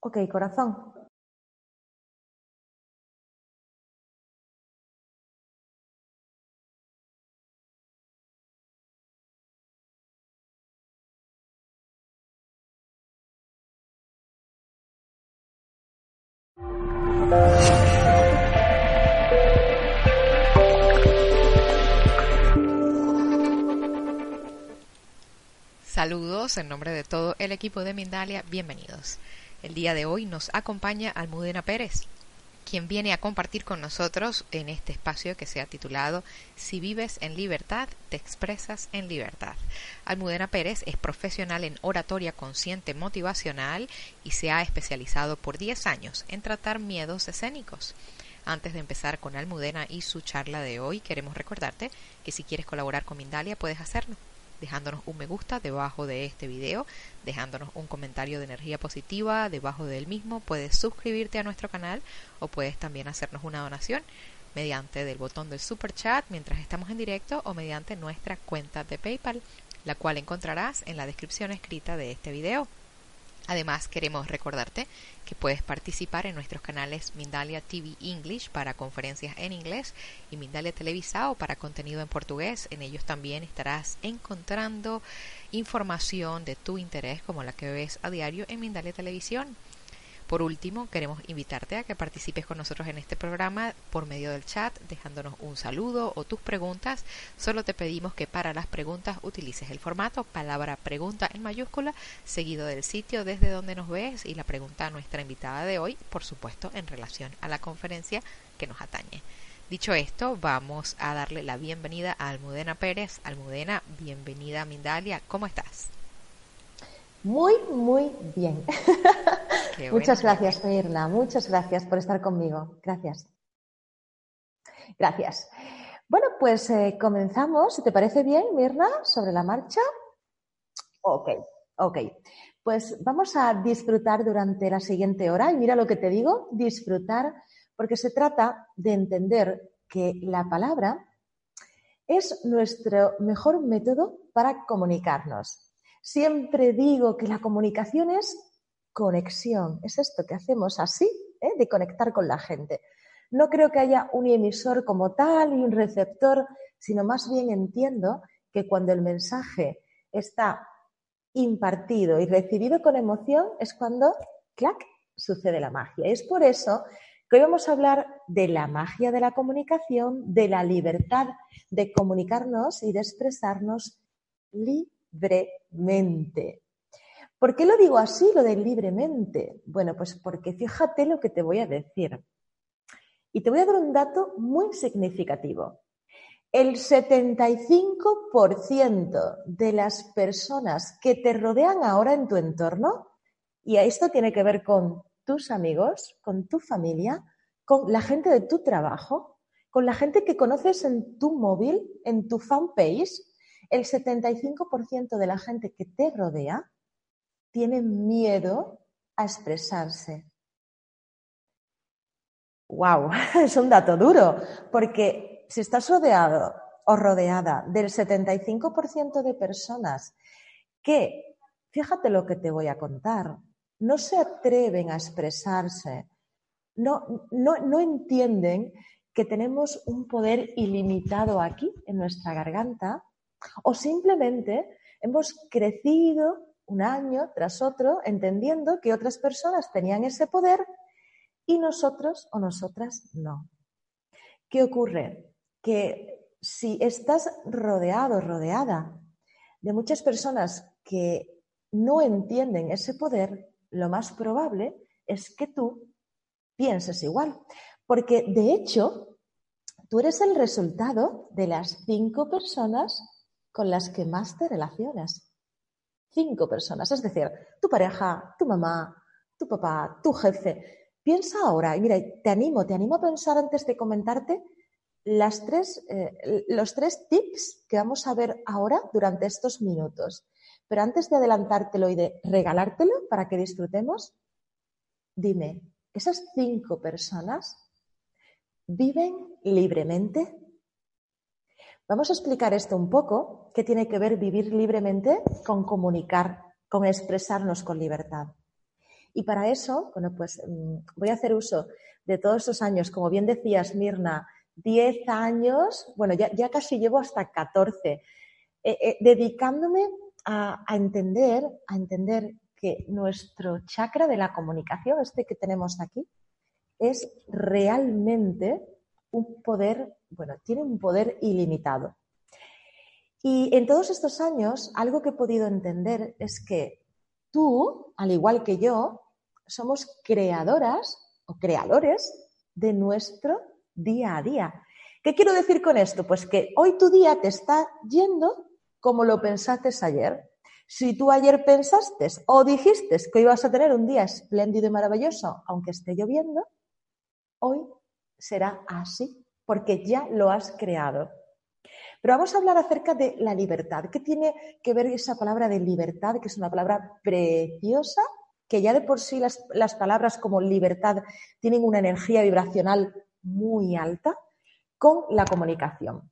Ok, corazón. Saludos en nombre de todo el equipo de Mindalia, bienvenidos. El día de hoy nos acompaña Almudena Pérez, quien viene a compartir con nosotros en este espacio que se ha titulado Si vives en libertad, te expresas en libertad. Almudena Pérez es profesional en oratoria consciente motivacional y se ha especializado por 10 años en tratar miedos escénicos. Antes de empezar con Almudena y su charla de hoy, queremos recordarte que si quieres colaborar con Mindalia puedes hacerlo dejándonos un me gusta debajo de este video, dejándonos un comentario de energía positiva debajo del mismo. Puedes suscribirte a nuestro canal o puedes también hacernos una donación mediante del botón del super chat mientras estamos en directo o mediante nuestra cuenta de PayPal, la cual encontrarás en la descripción escrita de este video. Además, queremos recordarte que puedes participar en nuestros canales Mindalia TV English para conferencias en inglés y Mindalia Televisao para contenido en portugués. En ellos también estarás encontrando información de tu interés como la que ves a diario en Mindalia Televisión. Por último, queremos invitarte a que participes con nosotros en este programa por medio del chat, dejándonos un saludo o tus preguntas. Solo te pedimos que para las preguntas utilices el formato palabra pregunta en mayúscula, seguido del sitio desde donde nos ves y la pregunta a nuestra invitada de hoy, por supuesto, en relación a la conferencia que nos atañe. Dicho esto, vamos a darle la bienvenida a Almudena Pérez. Almudena, bienvenida a Mindalia. ¿Cómo estás? Muy, muy bien. muchas gracias, Mirna. Muchas gracias por estar conmigo. Gracias. Gracias. Bueno, pues eh, comenzamos. ¿Te parece bien, Mirna, sobre la marcha? Ok, ok. Pues vamos a disfrutar durante la siguiente hora. Y mira lo que te digo, disfrutar, porque se trata de entender que la palabra es nuestro mejor método para comunicarnos. Siempre digo que la comunicación es conexión, es esto que hacemos así, ¿eh? de conectar con la gente. No creo que haya un emisor como tal y un receptor, sino más bien entiendo que cuando el mensaje está impartido y recibido con emoción es cuando, clac, sucede la magia. es por eso que hoy vamos a hablar de la magia de la comunicación, de la libertad de comunicarnos y de expresarnos libremente libremente. ¿Por qué lo digo así, lo de libremente? Bueno, pues porque fíjate lo que te voy a decir. Y te voy a dar un dato muy significativo. El 75% de las personas que te rodean ahora en tu entorno, y esto tiene que ver con tus amigos, con tu familia, con la gente de tu trabajo, con la gente que conoces en tu móvil, en tu fanpage, el 75% de la gente que te rodea tiene miedo a expresarse. ¡Wow! Es un dato duro, porque si estás rodeado o rodeada del 75% de personas que, fíjate lo que te voy a contar, no se atreven a expresarse, no, no, no entienden que tenemos un poder ilimitado aquí en nuestra garganta o simplemente hemos crecido un año tras otro entendiendo que otras personas tenían ese poder y nosotros o nosotras no. ¿Qué ocurre? Que si estás rodeado, rodeada de muchas personas que no entienden ese poder, lo más probable es que tú pienses igual. Porque de hecho, tú eres el resultado de las cinco personas con las que más te relacionas. Cinco personas, es decir, tu pareja, tu mamá, tu papá, tu jefe. Piensa ahora, y mira, te animo, te animo a pensar antes de comentarte las tres, eh, los tres tips que vamos a ver ahora durante estos minutos. Pero antes de adelantártelo y de regalártelo para que disfrutemos, dime, ¿esas cinco personas viven libremente? Vamos a explicar esto un poco, qué tiene que ver vivir libremente con comunicar, con expresarnos con libertad. Y para eso, bueno, pues mm, voy a hacer uso de todos esos años, como bien decías, Mirna, 10 años, bueno, ya, casi llevo hasta 14, eh, eh, dedicándome a, entender, a entender que nuestro chakra de la comunicación, este que tenemos aquí, es realmente un poder, bueno, tiene un poder ilimitado. Y en todos estos años, algo que he podido entender es que tú, al igual que yo, somos creadoras o creadores de nuestro día a día. ¿Qué quiero decir con esto? Pues que hoy tu día te está yendo como lo pensaste ayer. Si tú ayer pensaste o dijiste que ibas a tener un día espléndido y maravilloso, aunque esté lloviendo, hoy será así, porque ya lo has creado. Pero vamos a hablar acerca de la libertad. ¿Qué tiene que ver esa palabra de libertad, que es una palabra preciosa, que ya de por sí las, palabras como libertad tienen una energía vibracional muy alta, con la comunicación?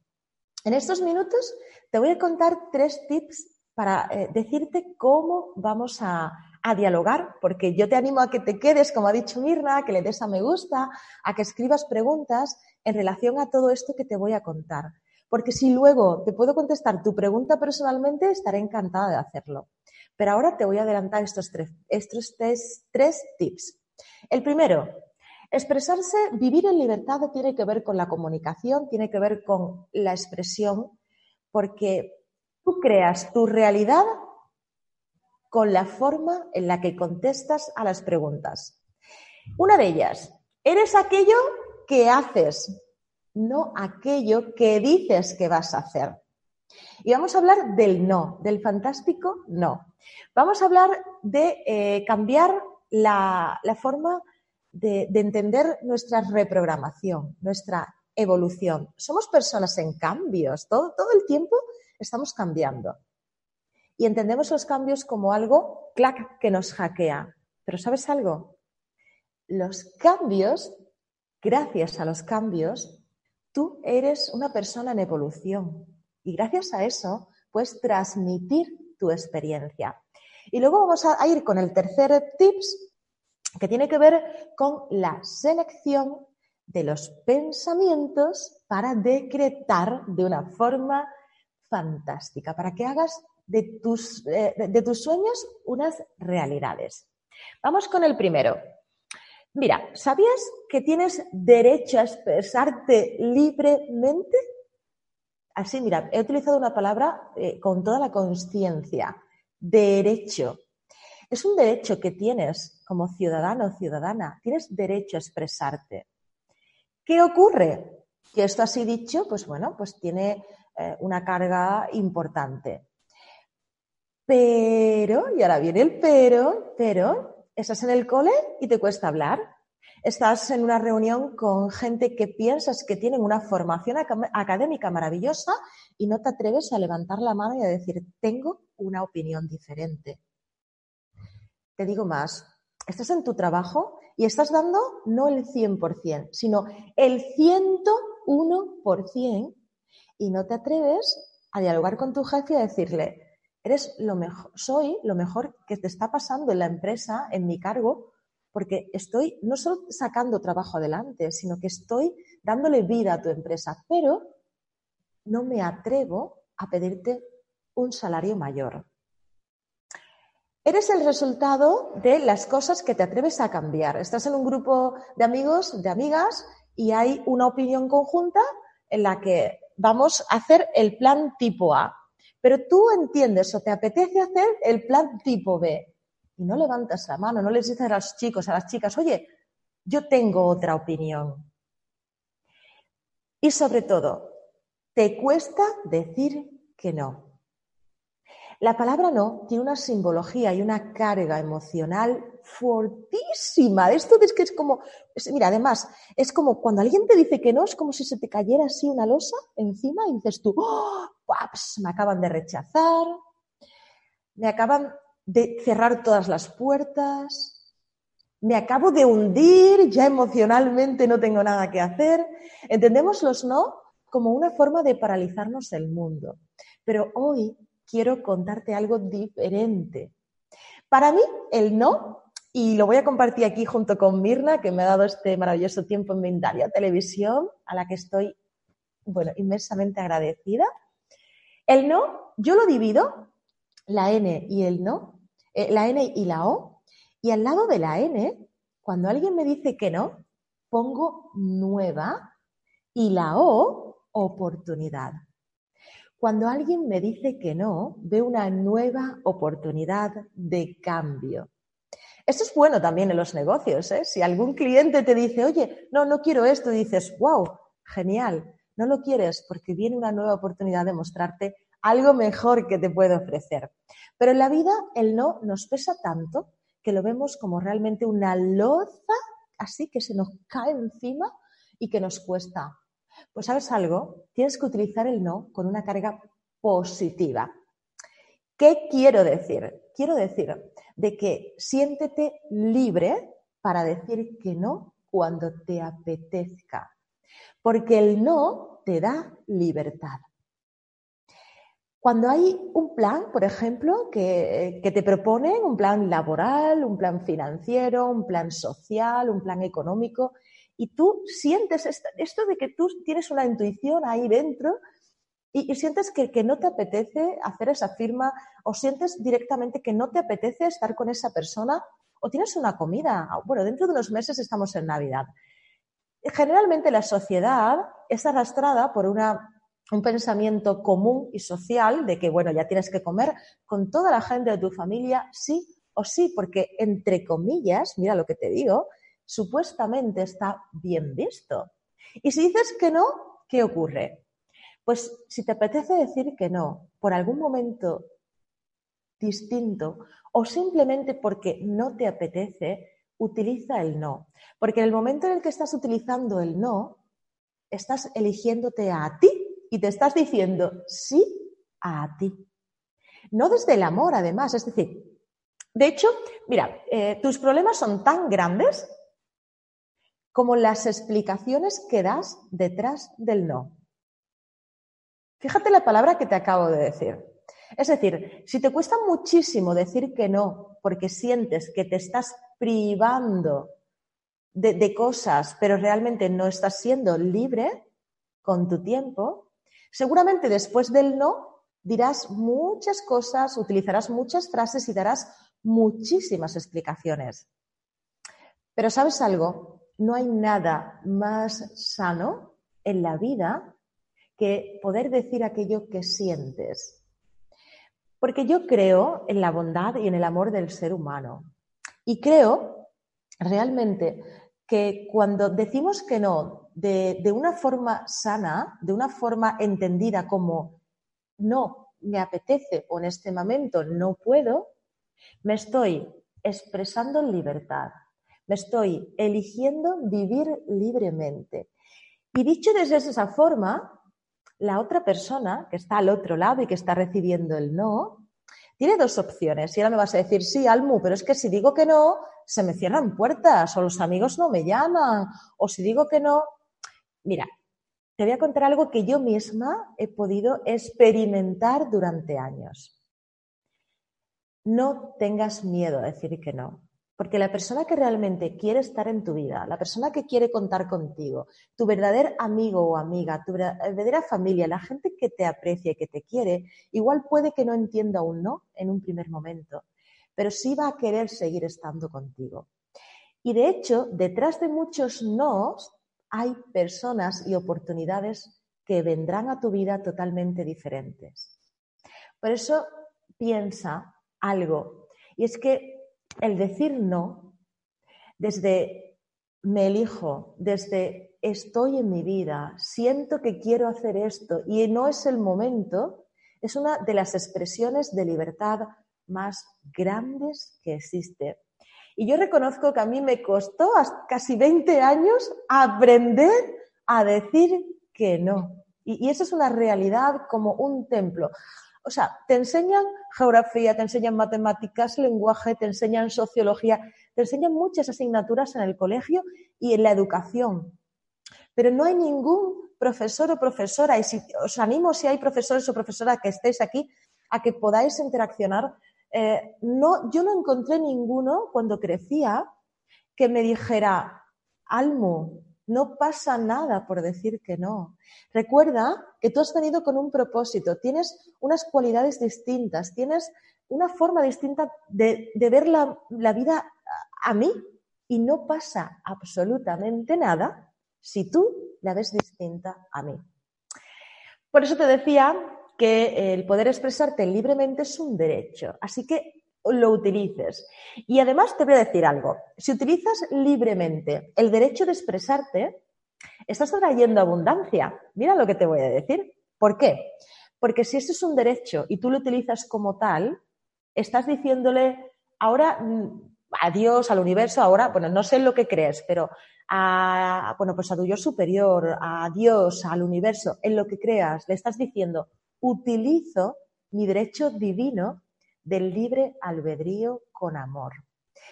En estos minutos te voy a contar tres tips para eh, decirte cómo vamos a, a dialogar, porque yo te animo a que te quedes, como ha dicho Mirna, que le des a me gusta, a que escribas preguntas en relación a todo esto que te voy a contar. Porque si luego te puedo contestar tu pregunta personalmente, estaré encantada de hacerlo. Pero ahora te voy a adelantar estos tres, estos tres, tips. El primero, expresarse, vivir en libertad tiene que ver con la comunicación, tiene que ver con la expresión, porque tú creas tu realidad con la forma en la que contestas a las preguntas. Una de ellas, eres aquello que haces, no aquello que dices que vas a hacer. Y vamos a hablar del no, del fantástico no. Vamos a hablar de eh, cambiar la, forma de, entender nuestra reprogramación, nuestra evolución. Somos personas en cambios, todo, todo el tiempo estamos cambiando. Y entendemos los cambios como algo, clac, que nos hackea. Pero ¿sabes algo? Los cambios, gracias a los cambios, Tú eres una persona en evolución y gracias a eso puedes transmitir tu experiencia. Y luego vamos a ir con el tercer tips que tiene que ver con la selección de los pensamientos para decretar de una forma fantástica, para que hagas de tus, eh, de tus sueños unas realidades. Vamos con el primero. Mira, ¿sabías que tienes derecho a expresarte libremente? Así, mira, he utilizado una palabra eh, con toda la conciencia, derecho. Es un derecho que tienes como ciudadano o ciudadana, tienes derecho a expresarte. ¿Qué ocurre? Que esto así dicho, pues bueno, pues tiene eh, una carga importante. Pero, y ahora viene el pero, pero, estás en el cole y te cuesta hablar. Estás en una reunión con gente que piensas que tienen una formación académica maravillosa y no te atreves a levantar la mano y a decir, tengo una opinión diferente. Te digo más, estás en tu trabajo y estás dando no el 100%, sino el 101% y no te atreves a dialogar con tu jefe y a decirle, eres lo mejor, soy lo mejor que te está pasando en la empresa, en mi cargo, porque estoy no solo sacando trabajo adelante, sino que estoy dándole vida a tu empresa, pero no me atrevo a pedirte un salario mayor. Eres el resultado de las cosas que te atreves a cambiar. Estás en un grupo de amigos, de amigas, y hay una opinión conjunta en la que vamos a hacer el plan tipo A. Pero tú entiendes o te apetece hacer el plan tipo B y no levantas la mano, no les dices a los chicos, a las chicas, oye, yo tengo otra opinión. Y sobre todo, te cuesta decir que no. La palabra no tiene una simbología y una carga emocional fortísima. Esto es que es como, mira, además, es como cuando alguien te dice que no, es como si se te cayera así una losa encima y dices tú, ¡Oh, me acaban de rechazar, me acaban de cerrar todas las puertas, me acabo de hundir, ya emocionalmente no tengo nada que hacer. Entendemos los no como una forma de paralizarnos el mundo. Pero hoy quiero contarte algo diferente. Para mí, el no y lo voy a compartir aquí junto con Mirna, que me ha dado este maravilloso tiempo en Mindalia Televisión, a la que estoy, bueno, inmensamente agradecida. El no, yo lo divido, la N y el no, eh, la N y la O, y al lado de la N, cuando alguien me dice que no, pongo nueva y la O, oportunidad. Cuando alguien me dice que no, veo una nueva oportunidad de cambio. Esto es bueno también en los negocios. ¿eh? Si algún cliente te dice, oye, no, no quiero esto, dices, wow, genial, no lo quieres porque viene una nueva oportunidad de mostrarte algo mejor que te puede ofrecer. Pero en la vida el no nos pesa tanto que lo vemos como realmente una loza así que se nos cae encima y que nos cuesta. Pues sabes algo, tienes que utilizar el no con una carga positiva. ¿Qué quiero decir? Quiero decir de que siéntete libre para decir que no cuando te apetezca, porque el no te da libertad. Cuando hay un plan, por ejemplo, que, te proponen, un plan laboral, un plan financiero, un plan social, un plan económico, y tú sientes esto de que tú tienes una intuición ahí dentro y, sientes que, no te apetece hacer esa firma o sientes directamente que no te apetece estar con esa persona o tienes una comida. Bueno, dentro de unos meses estamos en Navidad. Generalmente la sociedad es arrastrada por una un pensamiento común y social de que, bueno, ya tienes que comer con toda la gente de tu familia, sí o sí, porque entre comillas, mira lo que te digo, supuestamente está bien visto. Y si dices que no, ¿qué ocurre? Pues si te apetece decir que no por algún momento distinto o simplemente porque no te apetece, utiliza el no. Porque en el momento en el que estás utilizando el no, estás eligiéndote a ti y te estás diciendo sí a ti. No desde el amor, además. Es decir, de hecho, mira, eh, tus problemas son tan grandes como las explicaciones que das detrás del no. Fíjate la palabra que te acabo de decir. Es decir, si te cuesta muchísimo decir que no porque sientes que te estás privando de cosas, pero realmente no estás siendo libre con tu tiempo, Seguramente después del no dirás muchas cosas, utilizarás muchas frases y darás muchísimas explicaciones. Pero sabes algo, no hay nada más sano en la vida que poder decir aquello que sientes. Porque yo creo en la bondad y en el amor del ser humano. Y creo realmente que cuando decimos que no de, una forma sana, de una forma entendida como no me apetece o en este momento no puedo, me estoy expresando en libertad, me estoy eligiendo vivir libremente. Y dicho desde esa forma, la otra persona que está al otro lado y que está recibiendo el no, tiene dos opciones. Y ahora me vas a decir, sí, Almu, pero es que si digo que no, se me cierran puertas o los amigos no me llaman. O si digo que no, Mira, te voy a contar algo que yo misma he podido experimentar durante años. No tengas miedo a decir que no, porque la persona que realmente quiere estar en tu vida, la persona que quiere contar contigo, tu verdadero amigo o amiga, tu verdadera familia, la gente que te aprecia y que te quiere, igual puede que no entienda un no en un primer momento, pero sí va a querer seguir estando contigo. Y de hecho, detrás de muchos nos hay personas y oportunidades que vendrán a tu vida totalmente diferentes. Por eso piensa algo, y es que el decir no, desde me elijo, desde estoy en mi vida, siento que quiero hacer esto y no es el momento, es una de las expresiones de libertad más grandes que existe. Y yo reconozco que a mí me costó casi 20 años aprender a decir que no. Y, eso es una realidad como un templo. O sea, te enseñan geografía, te enseñan matemáticas, lenguaje, te enseñan sociología, te enseñan muchas asignaturas en el colegio y en la educación. Pero no hay ningún profesor o profesora, y os animo si hay profesores o profesoras que estéis aquí, a que podáis interaccionar eh, no, yo no encontré ninguno cuando crecía que me dijera, Almu, no pasa nada por decir que no. Recuerda que tú has venido con un propósito, tienes unas cualidades distintas, tienes una forma distinta de, ver la, la vida a mí y no pasa absolutamente nada si tú la ves distinta a mí. Por eso te decía que el poder expresarte libremente es un derecho, así que lo utilices. Y además te voy a decir algo. Si utilizas libremente el derecho de expresarte, estás atrayendo abundancia. Mira lo que te voy a decir. ¿Por qué? Porque si ese es un derecho y tú lo utilizas como tal, estás diciéndole ahora mm, adiós al universo, ahora, bueno, no sé lo que crees, pero a, bueno, pues a tu yo superior, a Dios, al universo, en lo que creas, le estás diciendo, utilizo mi derecho divino del libre albedrío con amor.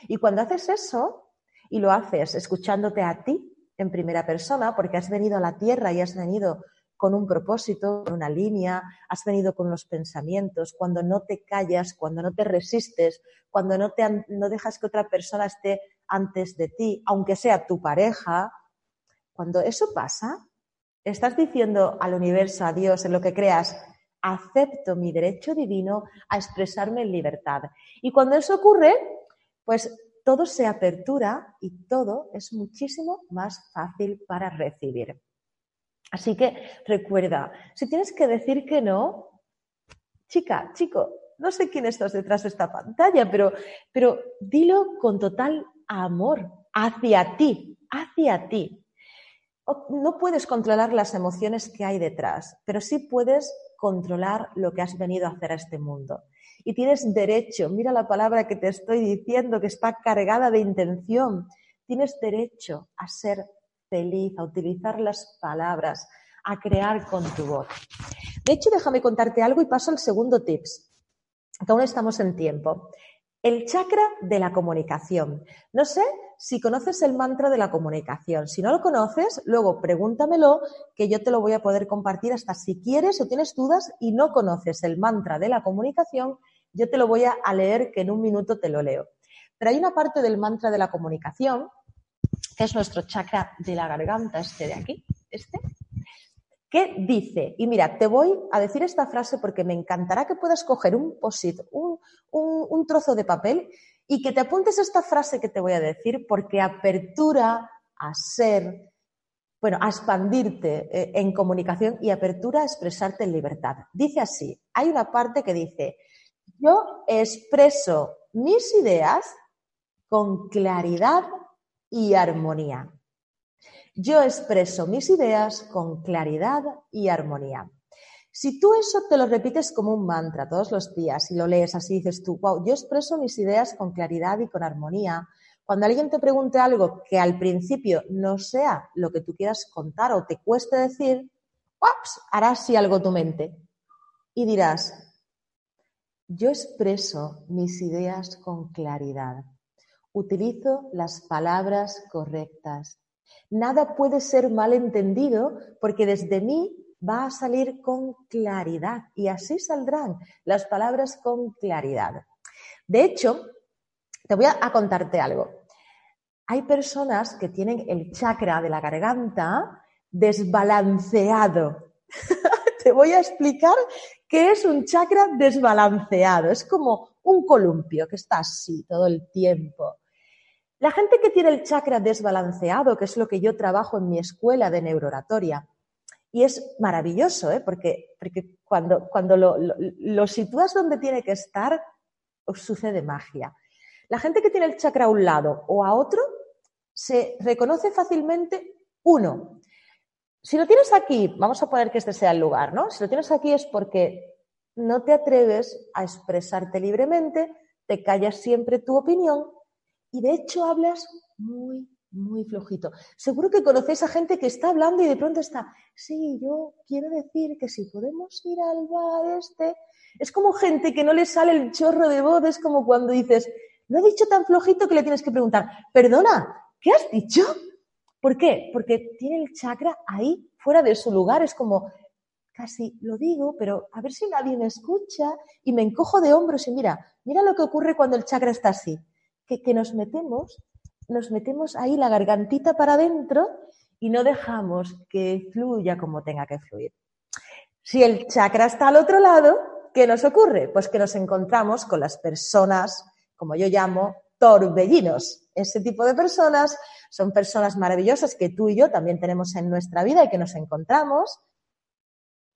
Y cuando haces eso, y lo haces escuchándote a ti en primera persona, porque has venido a la tierra y has venido con un propósito, con una línea, has venido con los pensamientos, cuando no te callas, cuando no te resistes, cuando no, te, no dejas que otra persona esté antes de ti, aunque sea tu pareja, cuando eso pasa, estás diciendo al universo, a Dios, en lo que creas, acepto mi derecho divino a expresarme en libertad. Y cuando eso ocurre, pues todo se apertura y todo es muchísimo más fácil para recibir. Así que recuerda, si tienes que decir que no, chica, chico, no sé quién estás detrás de esta pantalla, pero, pero dilo con total amor hacia ti, hacia ti. No puedes controlar las emociones que hay detrás, pero sí puedes controlar lo que has venido a hacer a este mundo. Y tienes derecho, mira la palabra que te estoy diciendo, que está cargada de intención, tienes derecho a ser feliz, a utilizar las palabras, a crear con tu voz. De hecho, déjame contarte algo y paso al segundo tips, que aún estamos en tiempo. El chakra de la comunicación. No sé si conoces el mantra de la comunicación. Si no lo conoces, luego pregúntamelo, que yo te lo voy a poder compartir hasta si quieres o tienes dudas y no conoces el mantra de la comunicación, yo te lo voy a leer que en un minuto te lo leo. Pero hay una parte del mantra de la comunicación, que es nuestro chakra de la garganta, este de aquí, este, que dice, y mira, te voy a decir esta frase porque me encantará que puedas coger un posit, un, un, trozo de papel y que te apuntes esta frase que te voy a decir porque apertura a ser, bueno, a expandirte eh, en comunicación y apertura a expresarte en libertad. Dice así, hay una parte que dice, yo expreso mis ideas con claridad y armonía. Yo expreso mis ideas con claridad y armonía. Si tú eso te lo repites como un mantra todos los días y lo lees así, dices tú, wow, yo expreso mis ideas con claridad y con armonía. Cuando alguien te pregunte algo que al principio no sea lo que tú quieras contar o te cueste decir, ups, harás sí algo tu mente. Y dirás, yo expreso mis ideas con claridad. Utilizo las palabras correctas. Nada puede ser mal entendido porque desde mí va a salir con claridad y así saldrán las palabras con claridad. De hecho, te voy a, contarte algo. Hay personas que tienen el chakra de la garganta desbalanceado. te voy a explicar qué es un chakra desbalanceado. Es como un columpio que está así todo el tiempo. La gente que tiene el chakra desbalanceado, que es lo que yo trabajo en mi escuela de neurooratoria, y es maravilloso, ¿eh? porque, cuando, cuando lo, sitúas donde tiene que estar, sucede magia. La gente que tiene el chakra a un lado o a otro se reconoce fácilmente uno. Si lo tienes aquí, vamos a poner que este sea el lugar, ¿no? Si lo tienes aquí es porque no te atreves a expresarte libremente, te callas siempre tu opinión y de hecho hablas muy, muy flojito. Seguro que conocéis a gente que está hablando y de pronto está, sí, yo quiero decir que si podemos ir al bar este. Es como gente que no le sale el chorro de voz, es como cuando dices, lo he dicho tan flojito que le tienes que preguntar, perdona, ¿qué has dicho? ¿Por qué? Porque tiene el chakra ahí, fuera de su lugar, es como, casi lo digo, pero a ver si nadie me escucha y me encojo de hombros y mira, mira lo que ocurre cuando el chakra está así, que, nos metemos, nos metemos ahí la gargantita para adentro y no dejamos que fluya como tenga que fluir. Si el chakra está al otro lado, ¿qué nos ocurre? Pues que nos encontramos con las personas, como yo llamo, torbellinos. Ese tipo de personas son personas maravillosas que tú y yo también tenemos en nuestra vida y que nos encontramos,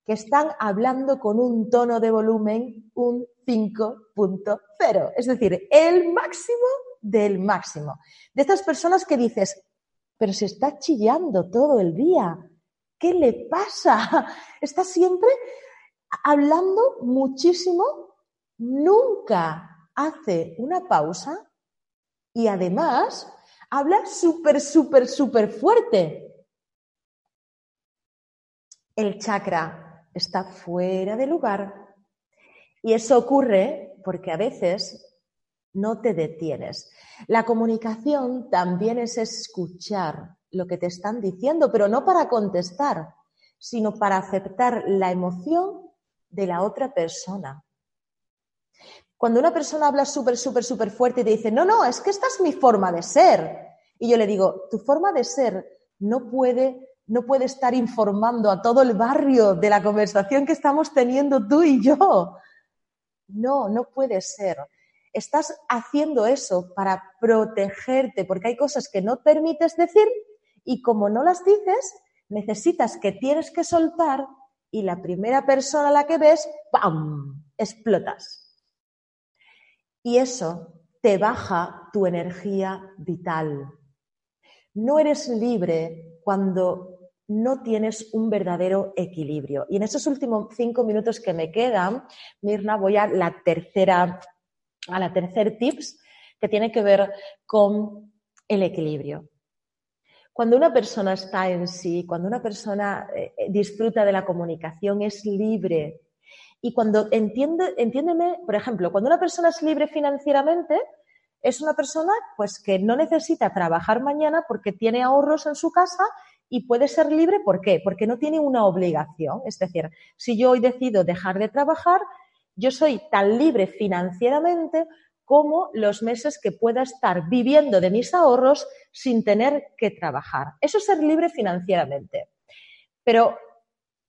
que están hablando con un tono de volumen un 5.0, es decir, el máximo del máximo. De estas personas que dices, pero se está chillando todo el día, ¿qué le pasa? Está siempre hablando muchísimo, nunca hace una pausa y además habla súper, súper, súper fuerte. El chakra está fuera de lugar y eso ocurre porque a veces no te detienes. La comunicación también es escuchar lo que te están diciendo, pero no para contestar, sino para aceptar la emoción de la otra persona. Cuando una persona habla súper, súper, súper fuerte y te dice, no, no, es que esta es mi forma de ser. Y yo le digo, tu forma de ser no puede, no puede estar informando a todo el barrio de la conversación que estamos teniendo tú y yo. No, no puede ser. Estás haciendo eso para protegerte, porque hay cosas que no permites decir y como no las dices, necesitas que tienes que soltar y la primera persona a la que ves, ¡pam!, explotas. Y eso te baja tu energía vital. No eres libre cuando no tienes un verdadero equilibrio. Y en esos últimos cinco minutos que me quedan, Mirna, voy a la tercera, a la tercer tips que tiene que ver con el equilibrio. Cuando una persona está en sí, cuando una persona eh, disfruta de la comunicación, es libre y cuando entiende, entiéndeme, por ejemplo, cuando una persona es libre financieramente, es una persona pues que no necesita trabajar mañana porque tiene ahorros en su casa y puede ser libre, ¿por qué? Porque no tiene una obligación. Es decir, si yo hoy decido dejar de trabajar, yo soy tan libre financieramente como los meses que pueda estar viviendo de mis ahorros sin tener que trabajar. Eso es ser libre financieramente. Pero,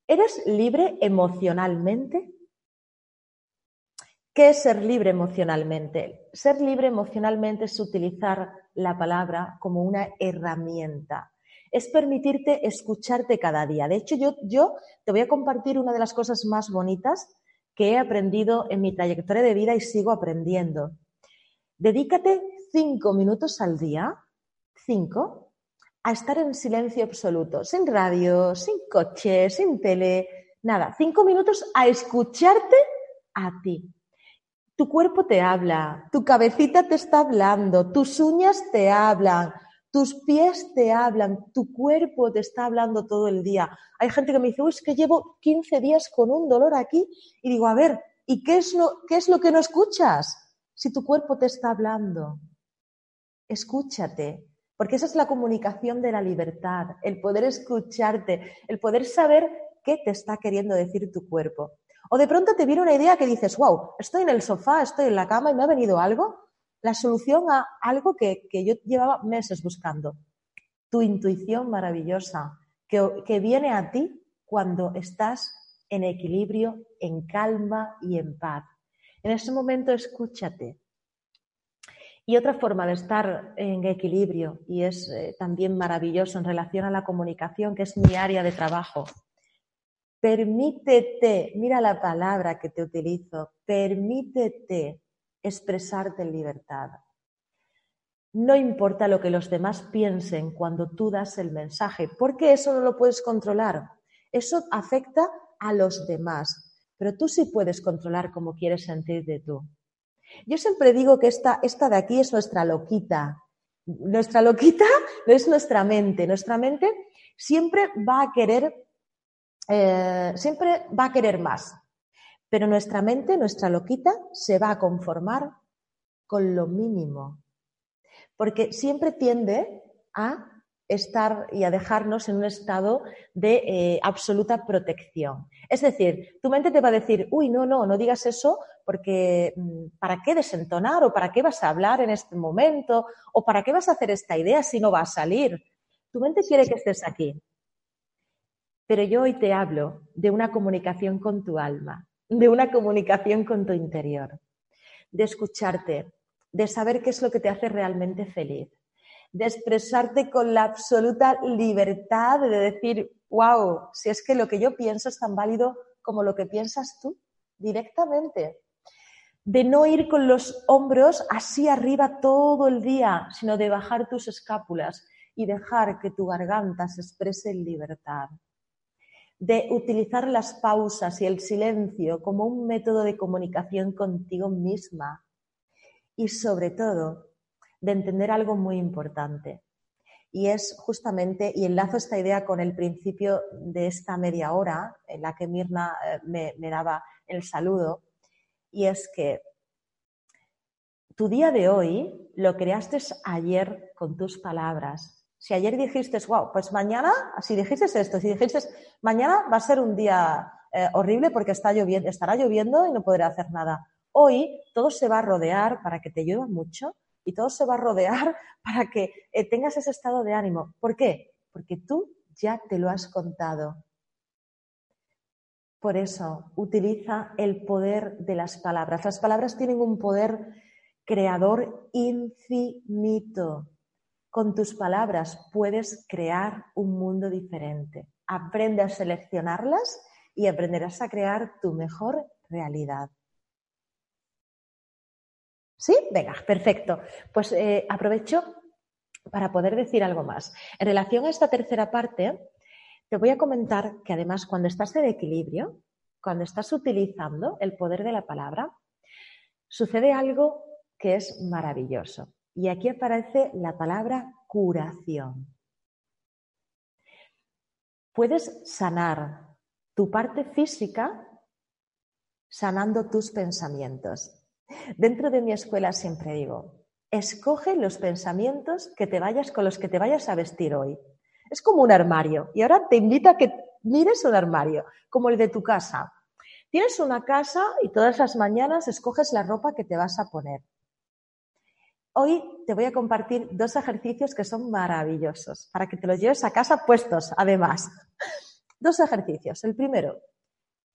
¿eres libre emocionalmente? ¿Qué es ser libre emocionalmente? Ser libre emocionalmente es utilizar la palabra como una herramienta. Es permitirte escucharte cada día. De hecho, yo, yo te voy a compartir una de las cosas más bonitas que he aprendido en mi trayectoria de vida y sigo aprendiendo. Dedícate cinco minutos al día, cinco, a estar en silencio absoluto, sin radio, sin coche, sin tele, nada. Cinco minutos a escucharte a ti. Tu cuerpo te habla, tu cabecita te está hablando, tus uñas te hablan, tus pies te hablan, tu cuerpo te está hablando todo el día. Hay gente que me dice, Uy, es que llevo 15 días con un dolor aquí y digo, a ver, ¿y qué es lo, qué es lo que no escuchas? Si tu cuerpo te está hablando, escúchate, porque esa es la comunicación de la libertad, el poder escucharte, el poder saber qué te está queriendo decir tu cuerpo. O de pronto te viene una idea que dices, wow, estoy en el sofá, estoy en la cama y me ha venido algo, la solución a algo que, yo llevaba meses buscando. Tu intuición maravillosa, que, que viene a ti cuando estás en equilibrio, en calma y en paz. En ese momento escúchate. Y otra forma de estar en equilibrio, y es eh, también maravilloso en relación a la comunicación, que es mi área de trabajo, Permítete, mira la palabra que te utilizo, permítete expresarte en libertad. No importa lo que los demás piensen cuando tú das el mensaje, porque eso no lo puedes controlar. Eso afecta a los demás, pero tú sí puedes controlar cómo quieres sentirte tú. Yo siempre digo que esta, esta de aquí es nuestra loquita. Nuestra loquita no es nuestra mente. Nuestra mente siempre va a querer eh, siempre va a querer más. Pero nuestra mente, nuestra loquita, se va a conformar con lo mínimo. Porque siempre tiende a estar y a dejarnos en un estado de eh, absoluta protección. Es decir, tu mente te va a decir, uy, no, no, no digas eso porque mm, ¿para qué desentonar o para qué vas a hablar en este momento o para qué vas a hacer esta idea si no va a salir? Tu mente quiere que estés aquí. Pero yo hoy te hablo de una comunicación con tu alma, de una comunicación con tu interior, de escucharte, de saber qué es lo que te hace realmente feliz, de expresarte con la absoluta libertad de decir, wow, si es que lo que yo pienso es tan válido como lo que piensas tú, directamente. De no ir con los hombros así arriba todo el día, sino de bajar tus escápulas y dejar que tu garganta se exprese en libertad. De utilizar las pausas y el silencio como un método de comunicación contigo misma. Y sobre todo, de entender algo muy importante. Y es justamente, y enlazo esta idea con el principio de esta media hora en la que Mirna eh, me, me daba el saludo, y es que tu día de hoy lo creaste ayer con tus palabras. Si ayer dijiste, wow, pues mañana, si dijiste esto, si dijiste, mañana va a ser un día eh, horrible porque está lloviendo, estará lloviendo y no podré hacer nada. Hoy todo se va a rodear para que te llueva mucho y todo se va a rodear para que eh, tengas ese estado de ánimo. ¿Por qué? Porque tú ya te lo has contado. Por eso, utiliza el poder de las palabras. Las palabras tienen un poder creador infinito. Con tus palabras puedes crear un mundo diferente. Aprende a seleccionarlas y aprenderás a crear tu mejor realidad. ¿Sí? Venga, perfecto. Pues eh, aprovecho para poder decir algo más. En relación a esta tercera parte, te voy a comentar que además cuando estás en equilibrio, cuando estás utilizando el poder de la palabra, sucede algo que es maravilloso. Y aquí aparece la palabra curación. Puedes sanar tu parte física sanando tus pensamientos. Dentro de mi escuela siempre digo, escoge los pensamientos que te vayas con los que te vayas a vestir hoy. Es como un armario. Y ahora te invito a que mires un armario, como el de tu casa. Tienes una casa y todas las mañanas escoges la ropa que te vas a poner. Hoy te voy a compartir dos ejercicios que son maravillosos para que te los lleves a casa puestos, además. Dos ejercicios. El primero,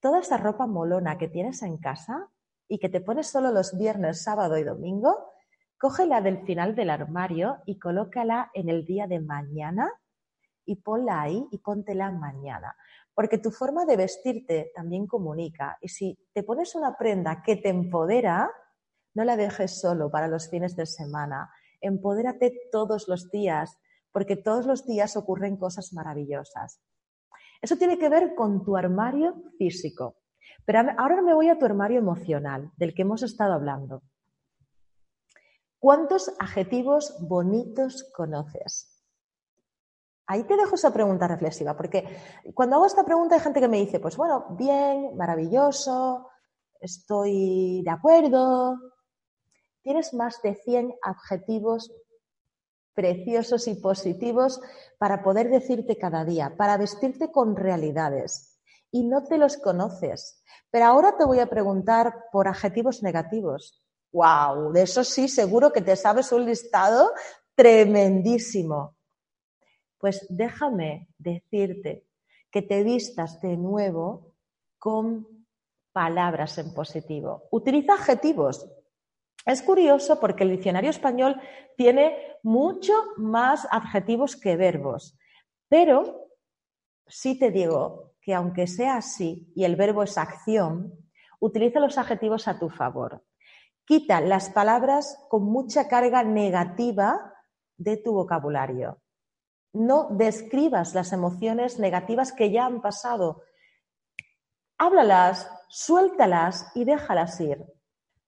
toda esa ropa molona que tienes en casa, y que te pones solo los viernes, sábado y domingo, cógela del final del armario y colócala en el día de mañana y ponla ahí y póntela mañana. Porque tu forma de vestirte también comunica. Y si te pones una prenda que te empodera, no la dejes solo para los fines de semana. Empodérate todos los días, porque todos los días ocurren cosas maravillosas. Eso tiene que ver con tu armario físico. Pero ahora me voy a tu armario emocional, del que hemos estado hablando. ¿Cuántos adjetivos bonitos conoces? Ahí te dejo esa pregunta reflexiva, porque cuando hago esta pregunta hay gente que me dice, pues bueno, bien, maravilloso, estoy de acuerdo. Tienes más de 100 adjetivos preciosos y positivos para poder decirte cada día, para vestirte con realidades. Y no te los conoces. Pero ahora te voy a preguntar por adjetivos negativos. ¡Wow! De eso sí, seguro que te sabes un listado tremendísimo. Pues déjame decirte que te vistas de nuevo con palabras en positivo. Utiliza adjetivos. Es curioso porque el diccionario español tiene mucho más adjetivos que verbos, pero sí te digo que aunque sea así y el verbo es acción, utiliza los adjetivos a tu favor. Quita las palabras con mucha carga negativa de tu vocabulario. No describas las emociones negativas que ya han pasado. Háblalas, suéltalas y déjalas ir.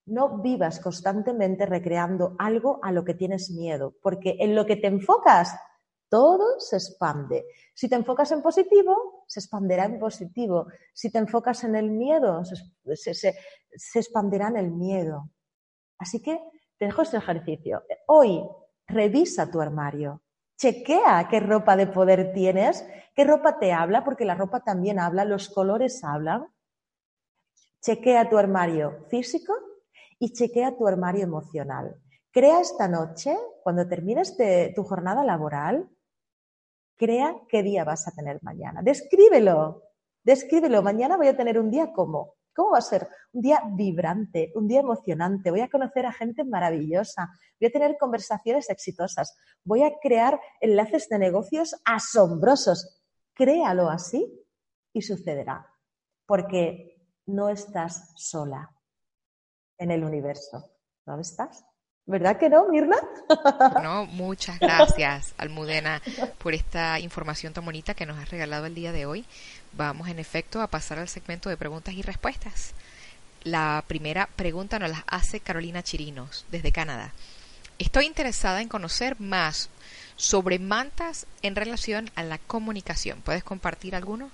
No vivas constantemente recreando algo a lo que tienes miedo, porque en lo que te enfocas todo se expande. Si te enfocas en positivo, se expanderá en positivo. Si te enfocas en el miedo, se, expanderá en el miedo. Así que te dejo este ejercicio. Hoy revisa tu armario. Chequea qué ropa de poder tienes, qué ropa te habla, porque la ropa también habla, los colores hablan. Chequea tu armario físico y chequea tu armario emocional. Crea esta noche, cuando termines tu jornada laboral, crea qué día vas a tener mañana. Descríbelo, descríbelo. Mañana voy a tener un día como. ¿Cómo va a ser? Un día vibrante, un día emocionante. Voy a conocer a gente maravillosa. Voy a tener conversaciones exitosas. Voy a crear enlaces de negocios asombrosos. Créalo así y sucederá. Porque no estás sola en el universo. ¿Dónde estás? ¿Verdad que no, Mirna? No, muchas gracias, Almudena, por esta información tan bonita que nos has regalado el día de hoy. Vamos, en efecto, a pasar al segmento de preguntas y respuestas. La primera pregunta nos la hace Carolina Chirinos, desde Canadá. Estoy interesada en conocer más sobre mantas en relación a la comunicación. ¿Puedes compartir alguno?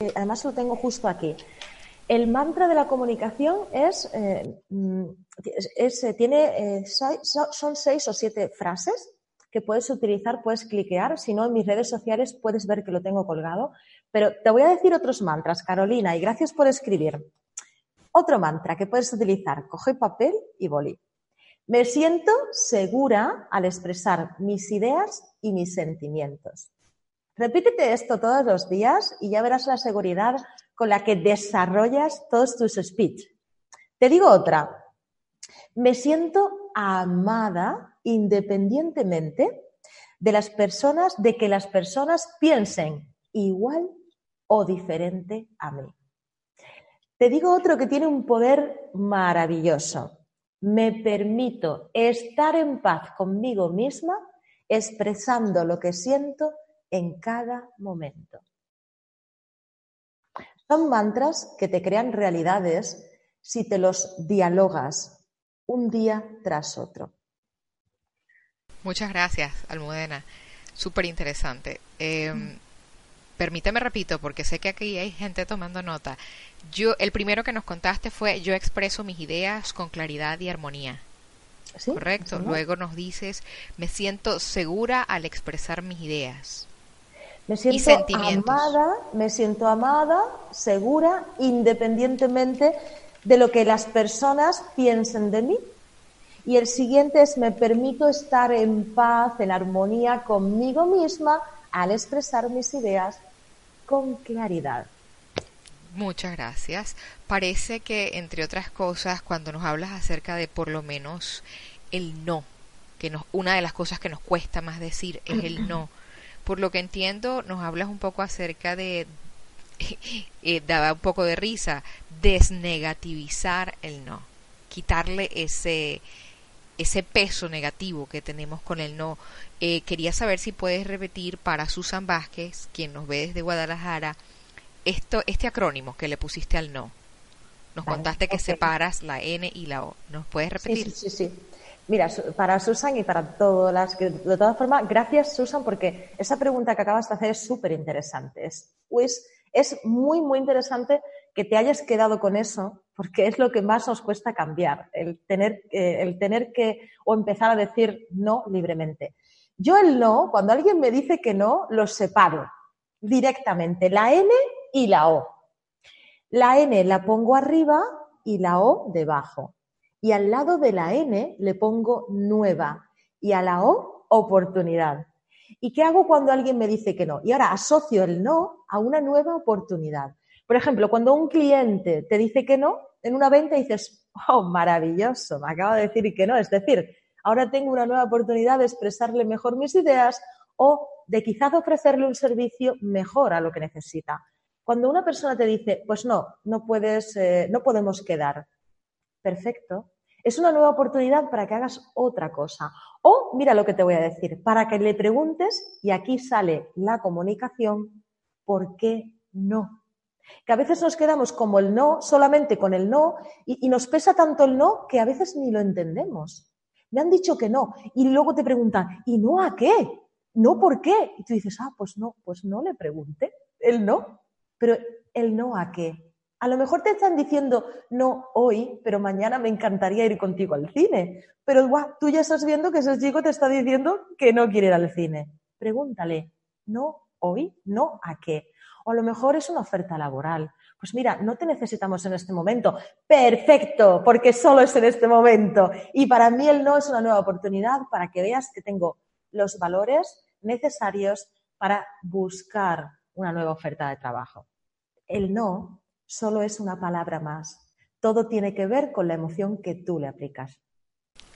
Eh, además lo tengo justo aquí. El mantra de la comunicación es, eh, mm, eh, tiene, eh, son seis o siete frases que puedes utilizar, puedes cliquear. Si no, en mis redes sociales puedes ver que lo tengo colgado. Pero te voy a decir otros mantras, Carolina, y gracias por escribir. Otro mantra que puedes utilizar, coge papel y boli. Me siento segura al expresar mis ideas y mis sentimientos. Repítete esto todos los días y ya verás la seguridad con la que desarrollas todos tus speech. Te digo otra. Me siento amada independientemente de las personas, de que las personas piensen igual o diferente a mí. Te digo otro que tiene un poder maravilloso. Me permito estar en paz conmigo misma expresando lo que siento en cada momento. Son mantras que te crean realidades si te los dialogas un día tras otro. Muchas gracias, Almudena. Súper interesante. Em, permíteme repito, porque sé que aquí hay gente tomando nota. Yo, el primero que nos contaste fue yo expreso mis ideas con claridad y armonía. Correcto. Luego nos dices, me siento segura al expresar mis ideas. Me siento amada, me siento amada, segura, independientemente de lo que las personas piensen de mí. Y el siguiente es me permito estar en paz, en armonía conmigo misma al expresar mis ideas con claridad. Muchas gracias. Parece que, entre otras cosas, cuando nos hablas acerca de por lo menos el no, que nos, una de las cosas que nos cuesta más decir es el no por lo que entiendo, nos hablas un poco acerca de, eh, daba un poco de risa, desnegativizar el no, quitarle ese, ese peso negativo que tenemos con el no. Eh, quería saber si puedes repetir para Susan Vázquez, quien nos ve desde Guadalajara, esto, este acrónimo que le pusiste al no. Nos contaste que separas la N y la O. ¿Nos puedes repetir? sí, sí. sí. Mira, para Susan y para todas las que, de todas formas, gracias Susan porque esa pregunta que acabas de hacer es súper interesante. Es, es muy, muy interesante que te hayas quedado con eso porque es lo que más nos cuesta cambiar, el tener, eh, el tener que o empezar a decir no libremente. Yo el no, cuando alguien me dice que no, lo separo directamente, la N y la O. La N la pongo arriba y la O debajo y al lado de la N le pongo nueva y a la O oportunidad. ¿Y qué hago cuando alguien me dice que no? Y ahora asocio el no a una nueva oportunidad. Por ejemplo, cuando un cliente te dice que no, en una venta dices, oh, maravilloso, me acaba de decir que no. Es decir, ahora tengo una nueva oportunidad de expresarle mejor mis ideas o de quizás ofrecerle un servicio mejor a lo que necesita. Cuando una persona te dice, pues no, no puedes, eh, no podemos quedar, perfecto. Es una nueva oportunidad para que hagas otra cosa. O, mira lo que te voy a decir, para que le preguntes, y aquí sale la comunicación, ¿por qué no? Que a veces nos quedamos como el no, solamente con el no, y, nos pesa tanto el no que a veces ni lo entendemos. Me han dicho que no, y luego te preguntan, ¿y no a qué? ¿No por qué? Y tú dices, ah, pues no, pues no le pregunté, el no. Pero el no a qué, A lo mejor te están diciendo, no hoy, pero mañana me encantaría ir contigo al cine. Pero tú ya estás viendo que ese chico te está diciendo que no quiere ir al cine. Pregúntale, no hoy, no a qué. O a lo mejor es una oferta laboral. Pues mira, no te necesitamos en este momento. Perfecto, porque solo es en este momento. Y para mí el no es una nueva oportunidad para que veas que tengo los valores necesarios para buscar una nueva oferta de trabajo. El no solo es una palabra más. Todo tiene que ver con la emoción que tú le aplicas.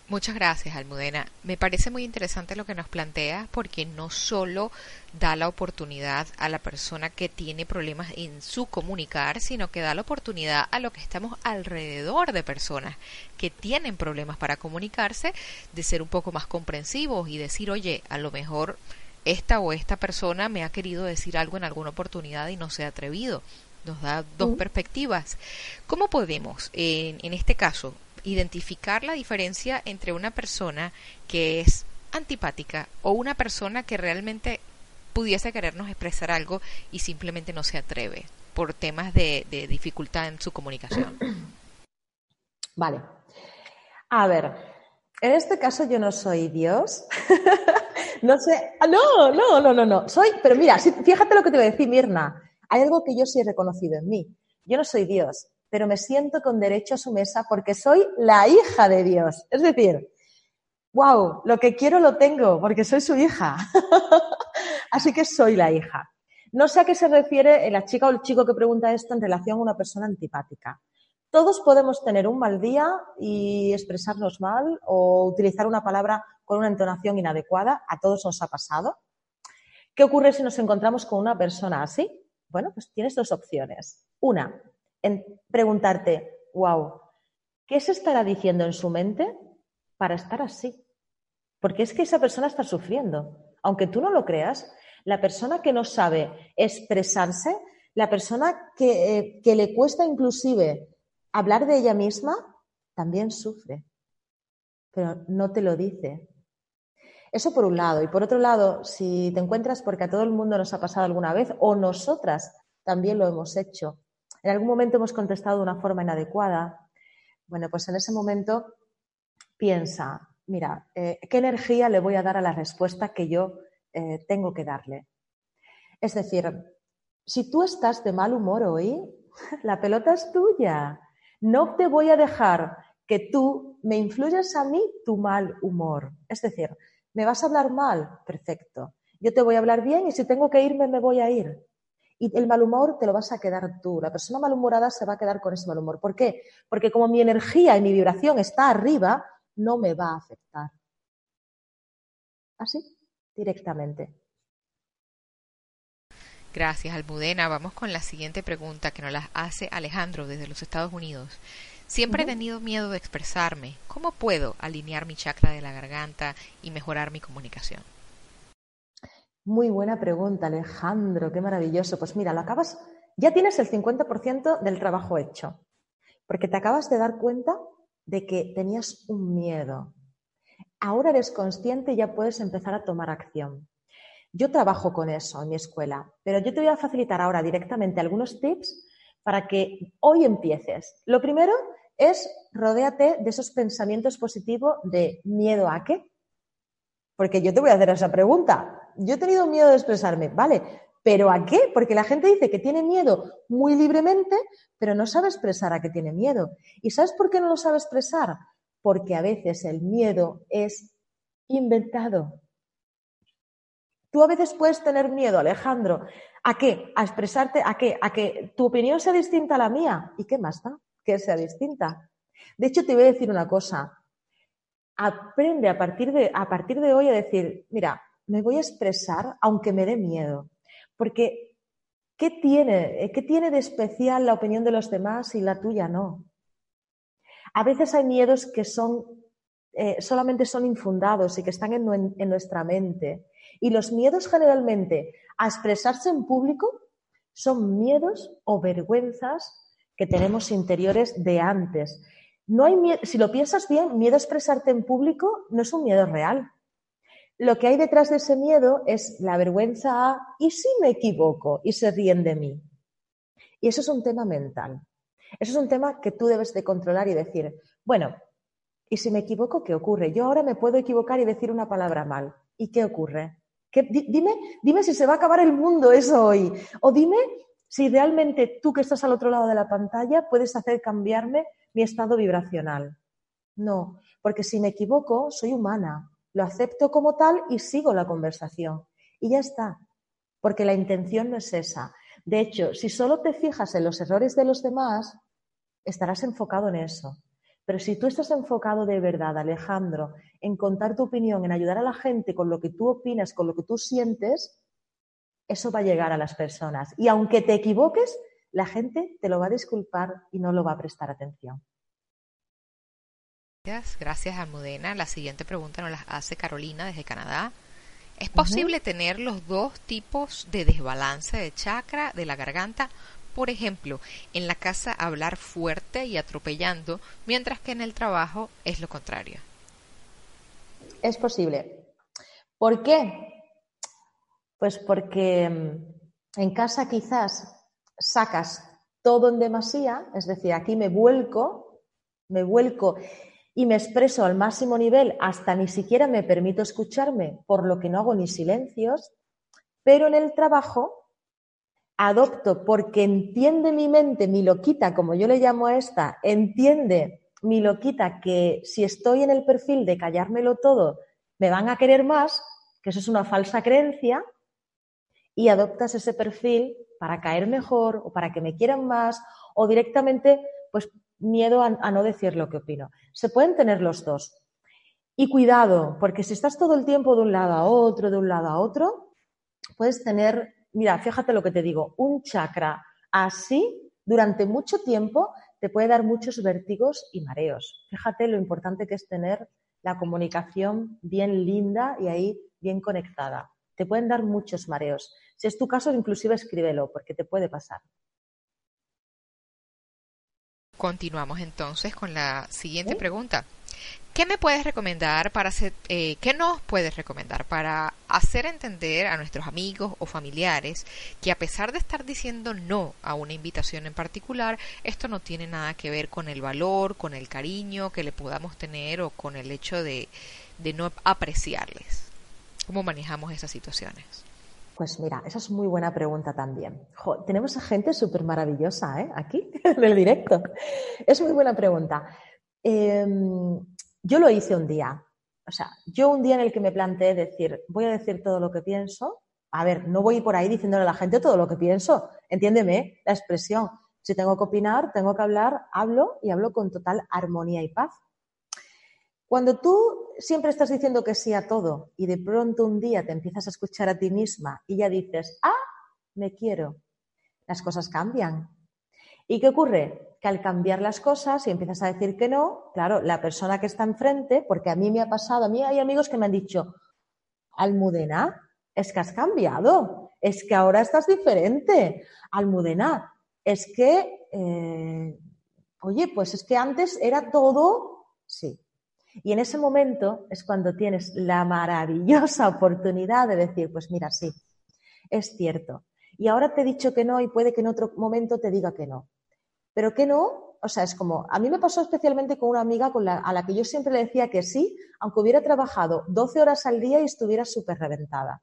Muchas gracias, Almudena. Me parece muy interesante lo que nos planteas porque no solo da la oportunidad a la persona que tiene problemas en su comunicar, sino que da la oportunidad a lo que estamos alrededor de personas que tienen problemas para comunicarse de ser un poco más comprensivos y decir, oye, a lo mejor esta o esta persona me ha querido decir algo en alguna oportunidad y no se ha atrevido nos da dos perspectivas. ¿Cómo podemos, en, en este caso, identificar la diferencia entre una persona que es antipática o una persona que realmente pudiese querernos expresar algo y simplemente no se atreve por temas de, de dificultad en su comunicación? Vale. A ver, en este caso yo no soy Dios. no sé. Ah, no, no, no, no, no. Soy, pero mira, fíjate lo que te voy a decir, Mirna. Hay algo que yo sí he reconocido en mí. Yo no soy Dios, pero me siento con derecho a su mesa porque soy la hija de Dios. Es decir, wow, lo que quiero lo tengo porque soy su hija. Así que soy la hija. No sé a qué se refiere la chica o el chico que pregunta esto en relación a una persona antipática. Todos podemos tener un mal día y expresarnos mal o utilizar una palabra con una entonación inadecuada. A todos nos ha pasado. ¿Qué ocurre si nos encontramos con una persona así? Bueno, pues tienes dos opciones. Una, en preguntarte, wow, ¿qué se estará diciendo en su mente para estar así? Porque es que esa persona está sufriendo. Aunque tú no lo creas, la persona que no sabe expresarse, la persona que, eh, que le cuesta inclusive hablar de ella misma, también sufre. Pero no te lo dice, eso por un lado. Y por otro lado, si te encuentras, porque a todo el mundo nos ha pasado alguna vez, o nosotras también lo hemos hecho, en algún momento hemos contestado de una forma inadecuada, bueno, pues en ese momento piensa, mira, eh, ¿qué energía le voy a dar a la respuesta que yo eh, tengo que darle? Es decir, si tú estás de mal humor hoy, la pelota es tuya. No te voy a dejar que tú me influyas a mí tu mal humor. Es decir, ¿Me vas a hablar mal? Perfecto. Yo te voy a hablar bien y si tengo que irme, me voy a ir. Y el mal humor te lo vas a quedar tú. La persona malhumorada se va a quedar con ese mal humor. ¿Por qué? Porque como mi energía y mi vibración está arriba, no me va a afectar. Así, directamente. Gracias, Almudena. Vamos con la siguiente pregunta que nos la hace Alejandro desde los Estados Unidos. Siempre he tenido miedo de expresarme. ¿Cómo puedo alinear mi chakra de la garganta y mejorar mi comunicación? Muy buena pregunta, Alejandro. Qué maravilloso. Pues mira, lo acabas, ya tienes el 50% del trabajo hecho, porque te acabas de dar cuenta de que tenías un miedo. Ahora eres consciente y ya puedes empezar a tomar acción. Yo trabajo con eso en mi escuela, pero yo te voy a facilitar ahora directamente algunos tips para que hoy empieces. Lo primero es rodéate de esos pensamientos positivos de miedo a qué. Porque yo te voy a hacer esa pregunta. Yo he tenido miedo de expresarme, ¿vale? ¿Pero a qué? Porque la gente dice que tiene miedo muy libremente, pero no sabe expresar a qué tiene miedo. ¿Y sabes por qué no lo sabe expresar? Porque a veces el miedo es inventado. Tú a veces puedes tener miedo, Alejandro, ¿A qué? ¿A expresarte? ¿A qué? ¿A que tu opinión sea distinta a la mía? ¿Y qué más da? Que sea distinta. De hecho, te voy a decir una cosa. Aprende a partir de, a partir de hoy a decir, mira, me voy a expresar aunque me dé miedo. Porque, ¿qué tiene, ¿qué tiene de especial la opinión de los demás y la tuya no? A veces hay miedos que son, eh, solamente son infundados y que están en nuestra mente. Y los miedos generalmente a expresarse en público son miedos o vergüenzas que tenemos interiores de antes. No hay si lo piensas bien, miedo a expresarte en público no es un miedo real. Lo que hay detrás de ese miedo es la vergüenza a ¿y si me equivoco? y se ríen de mí. Y eso es un tema mental. Eso es un tema que tú debes de controlar y decir, bueno, ¿y si me equivoco, qué ocurre? Yo ahora me puedo equivocar y decir una palabra mal. ¿Y qué ocurre? Dime, dime si se va a acabar el mundo eso hoy. O dime si realmente tú que estás al otro lado de la pantalla puedes hacer cambiarme mi estado vibracional. No, porque si me equivoco, soy humana, lo acepto como tal y sigo la conversación. Y ya está, porque la intención no es esa. De hecho, si solo te fijas en los errores de los demás, estarás enfocado en eso. Pero si tú estás enfocado de verdad, Alejandro, en contar tu opinión, en ayudar a la gente con lo que tú opinas, con lo que tú sientes, eso va a llegar a las personas. Y aunque te equivoques, la gente te lo va a disculpar y no lo va a prestar atención. Gracias, gracias Almudena. La siguiente pregunta nos la hace Carolina desde Canadá. ¿Es posible tener los dos tipos de desbalance de chakra de la garganta? Por ejemplo, en la casa hablar fuerte y atropellando, mientras que en el trabajo es lo contrario. Es posible. ¿Por qué? Pues porque mm, en casa quizás sacas todo en demasía, es decir, aquí me vuelco, me vuelco y me expreso al máximo nivel hasta ni siquiera me permito escucharme, por lo que no hago ni silencios, pero en el trabajo adopto porque entiende mi mente, mi loquita, como yo le llamo a esta, entiende mi loquita que si estoy en el perfil de callármelo todo, me van a querer más, que eso es una falsa creencia, y adoptas ese perfil para caer mejor o para que me quieran más o directamente pues miedo a, no decir lo que opino. Se pueden tener los dos. Y cuidado, porque si estás todo el tiempo de un lado a otro, de un lado a otro, puedes tener, mira, fíjate lo que te digo, un chakra así durante mucho tiempo te puede dar muchos vértigos y mareos. Fíjate lo importante que es tener la comunicación bien linda y ahí bien conectada. Te pueden dar muchos mareos. Si es tu caso, inclusive escríbelo, porque te puede pasar. Continuamos entonces con la siguiente pregunta. ¿Qué me puedes recomendar para hacer, eh, qué nos puedes recomendar para hacer entender a nuestros amigos o familiares que a pesar de estar diciendo no a una invitación en particular, esto no tiene nada que ver con el valor, con el cariño que le podamos tener o con el hecho de, de no apreciarles? ¿Cómo manejamos esas situaciones? Pues mira, esa es muy buena pregunta también. tenemos a gente súper maravillosa ¿eh? aquí, en el directo. Es muy buena pregunta. Em, yo lo hice un día. O sea, yo un día en el que me planteé decir, voy a decir todo lo que pienso. A ver, no voy por ahí diciéndole a la gente todo lo que pienso. Entiéndeme la expresión. Si tengo que opinar, tengo que hablar, hablo y hablo con total armonía y paz. Cuando tú siempre estás diciendo que sí a todo y de pronto un día te empiezas a escuchar a ti misma y ya dices, ah, me quiero, las cosas cambian. ¿Y qué ocurre? Al cambiar las cosas y empiezas a decir que no, claro, la persona que está enfrente, porque a mí me ha pasado, a mí hay amigos que me han dicho, Almudena, es que has cambiado, es que ahora estás diferente. Almudena, es que, eh, oye, pues es que antes era todo, sí, y en ese momento es cuando tienes la maravillosa oportunidad de decir, pues mira, sí, es cierto. Y ahora te he dicho que no y puede que en otro momento te diga que no. Pero que no, o sea, es como, a mí me pasó especialmente con una amiga con la, a la que yo siempre le decía que sí, aunque hubiera trabajado 12 horas al día y estuviera súper reventada.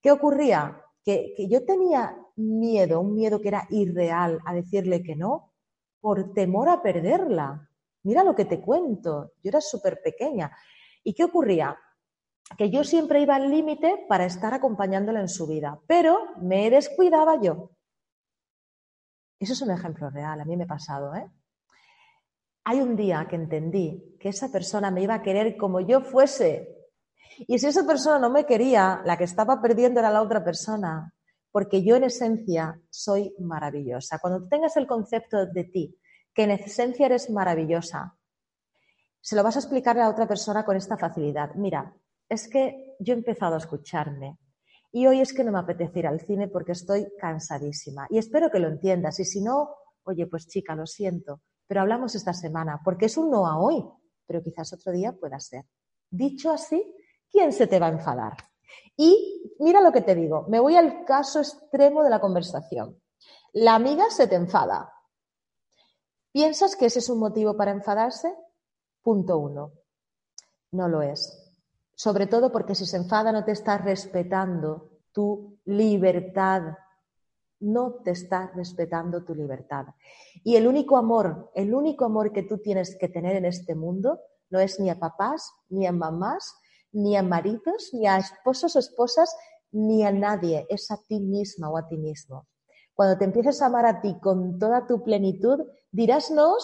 ¿Qué ocurría? Que, que yo tenía miedo, un miedo que era irreal a decirle que no, por temor a perderla. Mira lo que te cuento, yo era súper pequeña. ¿Y qué ocurría? Que yo siempre iba al límite para estar acompañándola en su vida, pero me descuidaba yo. Eso es un ejemplo real, a mí me ha pasado. ¿eh? Hay un día que entendí que esa persona me iba a querer como yo fuese. Y si esa persona no me quería, la que estaba perdiendo era la otra persona, porque yo en esencia soy maravillosa. Cuando tengas el concepto de ti que en esencia eres maravillosa. Se lo vas a explicar a la otra persona con esta facilidad. Mira, es que yo he empezado a escucharme y hoy es que no me apetece ir al cine porque estoy cansadísima y espero que lo entiendas y si no, oye, pues chica, lo siento, pero hablamos esta semana porque es un no a hoy, pero quizás otro día pueda ser. Dicho así, ¿quién se te va a enfadar? Y mira lo que te digo, me voy al caso extremo de la conversación. La amiga se te enfada, ¿Piensas que ese es un motivo para enfadarse? Punto uno. No lo es. Sobre todo porque si se enfada no te está respetando tu libertad. No te está respetando tu libertad. Y el único amor, el único amor que tú tienes que tener en este mundo no es ni a papás, ni a mamás, ni a maridos, ni a esposos o esposas, ni a nadie. Es a ti misma o a ti mismo. Cuando te empieces a amar a ti con toda tu plenitud, dirás no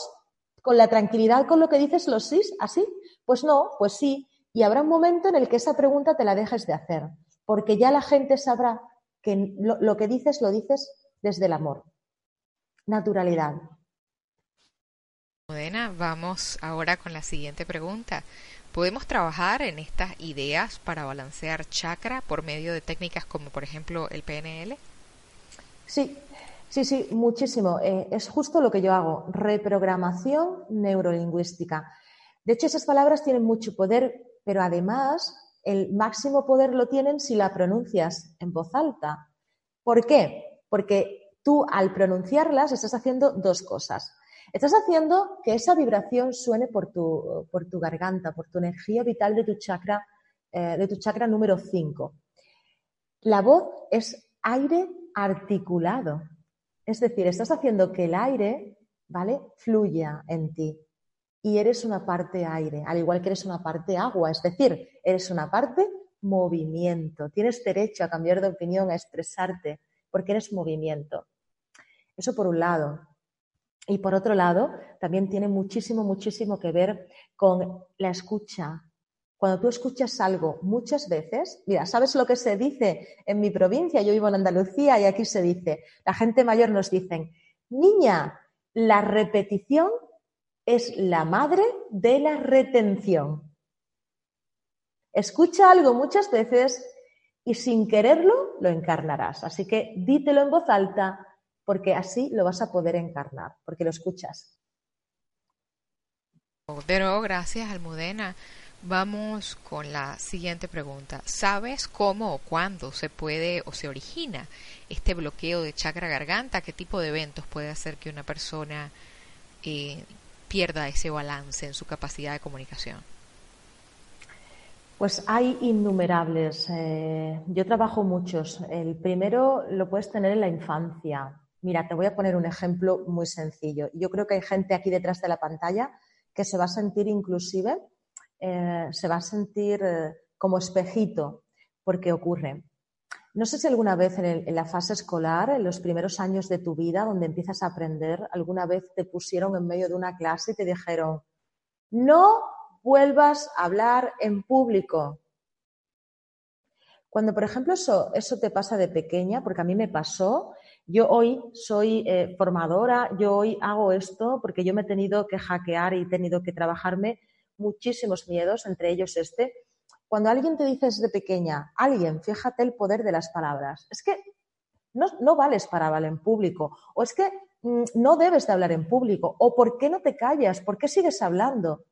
con la tranquilidad con lo que dices los sí, así. Pues no, pues sí. Y habrá un momento en el que esa pregunta te la dejes de hacer, porque ya la gente sabrá que lo, que dices lo dices desde el amor. Naturalidad. Modena, vamos ahora con la siguiente pregunta. ¿Podemos trabajar en estas ideas para balancear chakra por medio de técnicas como por ejemplo el PNL? Sí, sí, sí, muchísimo. Eh, es justo lo que yo hago, reprogramación neurolingüística. De hecho, esas palabras tienen mucho poder, pero además el máximo poder lo tienen si la pronuncias en voz alta. ¿Por qué? Porque tú al pronunciarlas estás haciendo dos cosas. Estás haciendo que esa vibración suene por tu, por tu garganta, por tu energía vital de tu chakra, eh, de tu chakra número 5. La voz es aire articulado. Es decir, estás haciendo que el aire, ¿vale? fluya en ti. Y eres una parte aire, al igual que eres una parte agua, es decir, eres una parte movimiento. Tienes derecho a cambiar de opinión, a expresarte, porque eres movimiento. Eso por un lado. Y por otro lado, también tiene muchísimo, muchísimo que ver con la escucha, cuando tú escuchas algo muchas veces, mira, ¿sabes lo que se dice en mi provincia? Yo vivo en Andalucía y aquí se dice, la gente mayor nos dicen, niña, la repetición es la madre de la retención. Escucha algo muchas veces y sin quererlo lo encarnarás. Así que dítelo en voz alta porque así lo vas a poder encarnar, porque lo escuchas. Pero gracias, Almudena. Vamos con la siguiente pregunta. ¿Sabes cómo o cuándo se puede o se origina este bloqueo de chakra garganta? ¿Qué tipo de eventos puede hacer que una persona eh, pierda ese balance en su capacidad de comunicación? Pues hay innumerables. Eh, yo trabajo muchos. El primero lo puedes tener en la infancia. Mira, te voy a poner un ejemplo muy sencillo. Yo creo que hay gente aquí detrás de la pantalla que se va a sentir inclusive eh, se va a sentir eh, como espejito porque ocurre. No sé si alguna vez en, la fase escolar, en los primeros años de tu vida, donde empiezas a aprender, alguna vez te pusieron en medio de una clase y te dijeron, no vuelvas a hablar en público. Cuando, por ejemplo, eso, te pasa de pequeña, porque a mí me pasó, yo hoy soy eh, formadora, yo hoy hago esto porque yo me he tenido que hackear y he tenido que trabajarme muchísimos miedos, entre ellos este. Cuando alguien te dice desde pequeña, alguien, fíjate el poder de las palabras, es que no, no vales para hablar en público, o es que mm, no debes de hablar en público, o por qué no te callas, por qué sigues hablando.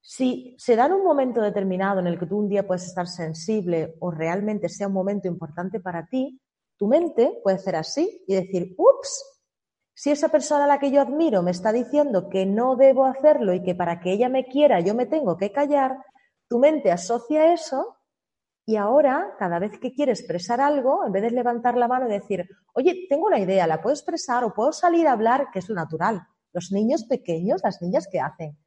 Si se da en un momento determinado en el que tú un día puedes estar sensible o realmente sea un momento importante para ti, tu mente puede hacer así y decir, ups, si esa persona a la que yo admiro me está diciendo que no debo hacerlo y que para que ella me quiera yo me tengo que callar, tu mente asocia eso y ahora, cada vez que quiere expresar algo, en vez de levantar la mano y decir, oye, tengo una idea, la puedo expresar o puedo salir a hablar, que es lo natural. Los niños pequeños, las niñas que hacen,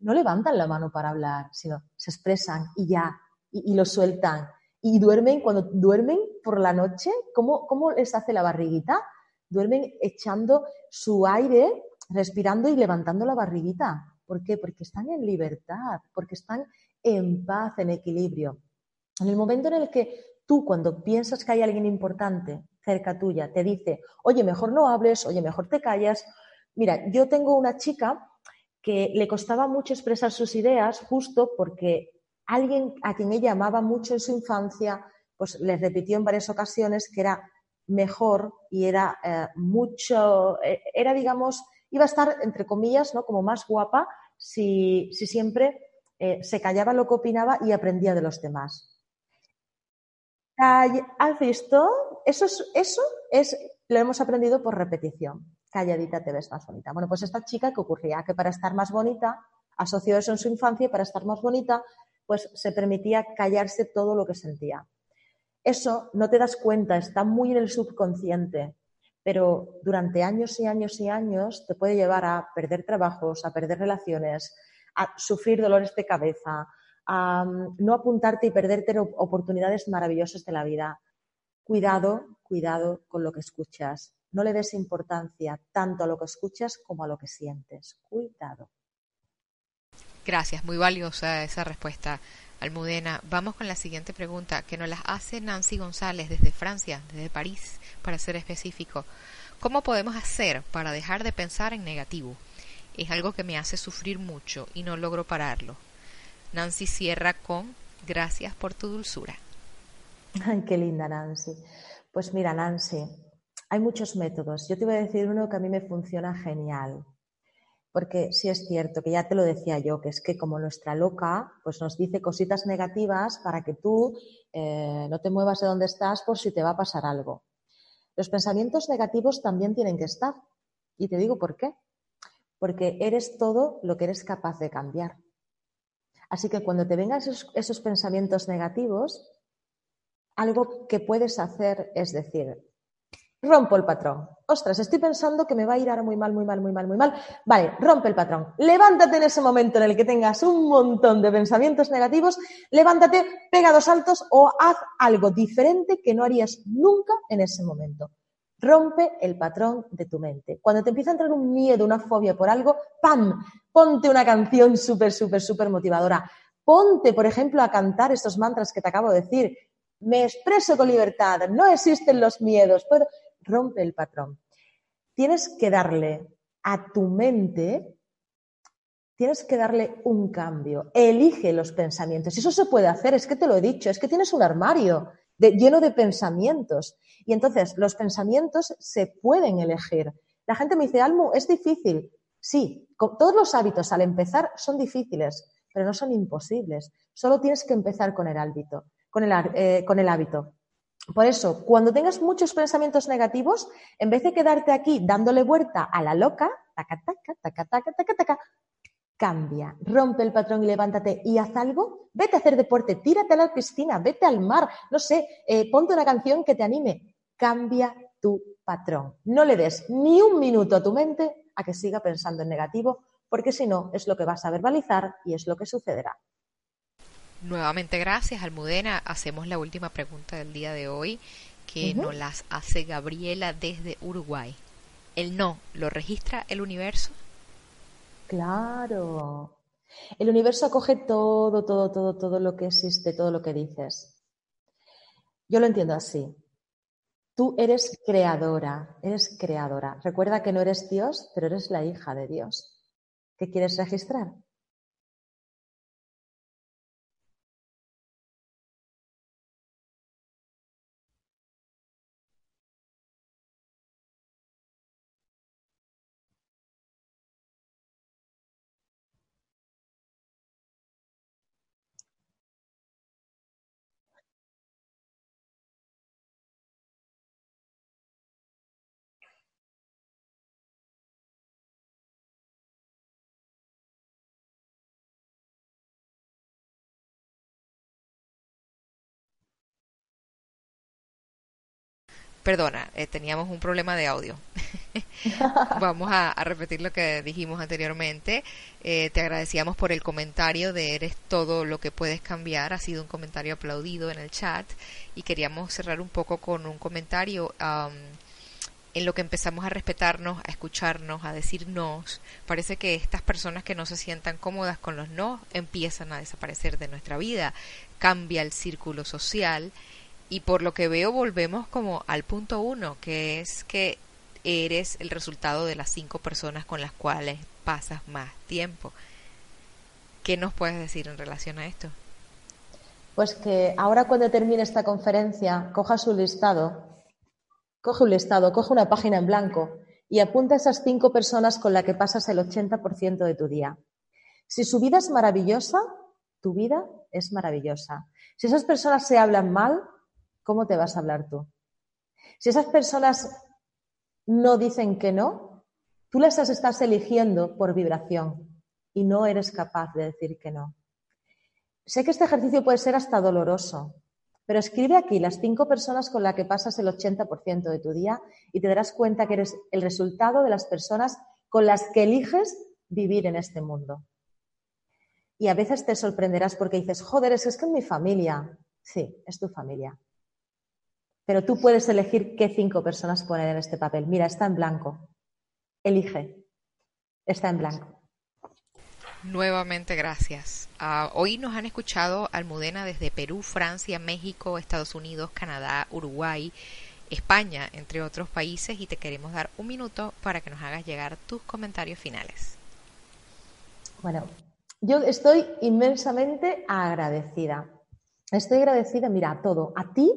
no levantan la mano para hablar, sino se expresan y ya, y, lo sueltan. Y duermen, cuando duermen por la noche, ¿cómo, ¿cómo les hace la barriguita? duermen echando su aire, respirando y levantando la barriguita. ¿Por qué? Porque están en libertad, porque están en paz, en equilibrio. En el momento en el que tú, cuando piensas que hay alguien importante cerca tuya, te dice, oye, mejor no hables, oye, mejor te callas. Mira, yo tengo una chica que le costaba mucho expresar sus ideas justo porque alguien a quien ella amaba mucho en su infancia, pues le repitió en varias ocasiones que era mejor y era eh, mucho, eh, era digamos, iba a estar entre comillas, ¿no? Como más guapa si, si siempre eh, se callaba lo que opinaba y aprendía de los demás. ¿Has visto? Eso es, eso es, lo hemos aprendido por repetición. calladita te ves más bonita. Bueno, pues esta chica, ¿qué ocurría? Que para estar más bonita, asoció eso en su infancia y para estar más bonita, pues se permitía callarse todo lo que sentía. Eso no te das cuenta, está muy en el subconsciente, pero durante años y años y años te puede llevar a perder trabajos, a perder relaciones, a sufrir dolores de cabeza, a mm, no apuntarte y perderte oportunidades maravillosas de la vida. Cuidado, cuidado con lo que escuchas. No le des importancia tanto a lo que escuchas como a lo que sientes. Cuidado. Gracias, muy valiosa esa respuesta, Almudena. Vamos con la siguiente pregunta que nos la hace Nancy González desde Francia, desde París, para ser específico. ¿Cómo podemos hacer para dejar de pensar en negativo? Es algo que me hace sufrir mucho y no logro pararlo. Nancy cierra con gracias por tu dulzura. Ay, qué linda Nancy. Pues mira, Nancy, hay muchos métodos. Yo te voy a decir uno que a mí me funciona genial. Porque sí es cierto que ya te lo decía yo, que es que como nuestra loca, pues nos dice cositas negativas para que tú eh, no te muevas de donde estás por si te va a pasar algo. Los pensamientos negativos también tienen que estar. Y te digo por qué. Porque eres todo lo que eres capaz de cambiar. Así que cuando te vengan esos, pensamientos negativos, algo que puedes hacer es decir, rompo el patrón. Ostras, estoy pensando que me va a ir ahora muy mal, muy mal, muy mal, muy mal. Vale, rompe el patrón. Levántate en ese momento en el que tengas un montón de pensamientos negativos, levántate, pega dos saltos o haz algo diferente que no harías nunca en ese momento. Rompe el patrón de tu mente. Cuando te empieza a entrar un miedo, una fobia por algo, ¡pam! Ponte una canción súper, súper, súper motivadora. Ponte, por ejemplo, a cantar estos mantras que te acabo de decir. Me expreso con libertad, no existen los miedos. Puedo... Rompe el patrón. Tienes que darle a tu mente, tienes que darle un cambio. Elige los pensamientos. Eso se puede hacer, es que te lo he dicho, es que tienes un armario lleno de pensamientos. Y entonces los pensamientos se pueden elegir. La gente me dice, Almu, es difícil. Sí, todos los hábitos al empezar son difíciles, pero no son imposibles. Solo tienes que empezar con el hábito. Con el, eh, con el hábito. Por eso, cuando tengas muchos pensamientos negativos, en vez de quedarte aquí dándole vuelta a la loca, taca, taca, taca, taca, taca, taca, cambia, rompe el patrón y levántate y haz algo, vete a hacer deporte, tírate a la piscina, vete al mar, no sé, eh, ponte una canción que te anime, cambia tu patrón. No le des ni un minuto a tu mente a que siga pensando en negativo, porque si no es lo que vas a verbalizar y es lo que sucederá. Nuevamente gracias, Almudena. Hacemos la última pregunta del día de hoy, que nos las hace Gabriela desde Uruguay. ¿El no lo registra el universo? Claro. El universo acoge todo, todo, todo, todo lo que existe, todo lo que dices. Yo lo entiendo así. Tú eres creadora, eres creadora. Recuerda que no eres Dios, pero eres la hija de Dios. ¿Qué quieres registrar? Perdona, eh, teníamos un problema de audio. Vamos a, repetir lo que dijimos anteriormente. Eh, te agradecíamos por el comentario de Eres todo lo que puedes cambiar. Ha sido un comentario aplaudido en el chat y queríamos cerrar un poco con un comentario en lo que empezamos a respetarnos, a escucharnos, a decir nos. Parece que estas personas que no se sientan cómodas con los no empiezan a desaparecer de nuestra vida. Cambia el círculo social y por lo que veo volvemos como al punto uno, que es que eres el resultado de las cinco personas con las cuales pasas más tiempo. ¿Qué nos puedes decir en relación a esto? Pues que ahora cuando termine esta conferencia, coja su listado, coge un listado, coge una página en blanco y apunta a esas cinco personas con las que pasas el 80% de tu día. Si su vida es maravillosa, tu vida es maravillosa. Si esas personas se hablan mal, ¿cómo te vas a hablar tú? Si esas personas no dicen que no, Tú las estás eligiendo por vibración y no eres capaz de decir que no. Sé que este ejercicio puede ser hasta doloroso, pero escribe aquí las cinco personas con las que pasas el 80% de tu día y te darás cuenta que eres el resultado de las personas con las que eliges vivir en este mundo. Y a veces te sorprenderás porque dices, joder, es que es mi familia. Sí, es tu familia. Pero tú puedes elegir qué cinco personas poner en este papel. Mira, está en blanco. Elige. Está en blanco. Nuevamente gracias. Ah, hoy nos han escuchado Almudena desde Perú, Francia, México, Estados Unidos, Canadá, Uruguay, España, entre otros países, y te queremos dar un minuto para que nos hagas llegar tus comentarios finales. Bueno, yo estoy inmensamente agradecida. Estoy agradecida, mira, a todo. A ti,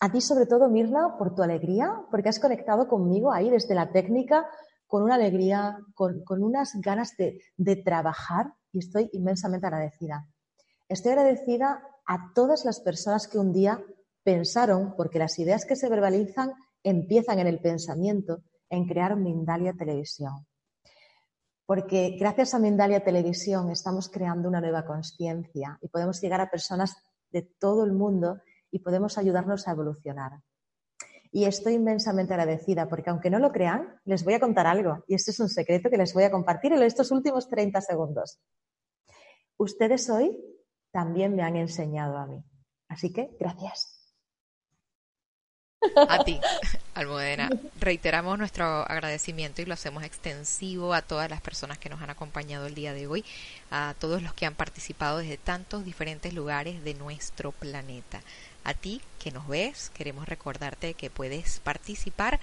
a ti sobre todo, Mirna, por tu alegría, porque has conectado conmigo ahí desde la técnica, con una alegría, con, unas ganas de, de trabajar y estoy inmensamente agradecida. Estoy agradecida a todas las personas que un día pensaron, porque las ideas que se verbalizan empiezan en el pensamiento, en crear Mindalia Televisión. Porque gracias a Mindalia Televisión estamos creando una nueva conciencia y podemos llegar a personas de todo el mundo y podemos ayudarnos a evolucionar. Y estoy inmensamente agradecida porque aunque no lo crean, les voy a contar algo. Y este es un secreto que les voy a compartir en estos últimos 30 segundos. Ustedes hoy también me han enseñado a mí. Así que gracias. A ti, Almudena. Reiteramos nuestro agradecimiento y lo hacemos extensivo a todas las personas que nos han acompañado el día de hoy, a todos los que han participado desde tantos diferentes lugares de nuestro planeta. A ti que nos ves, queremos recordarte que puedes participar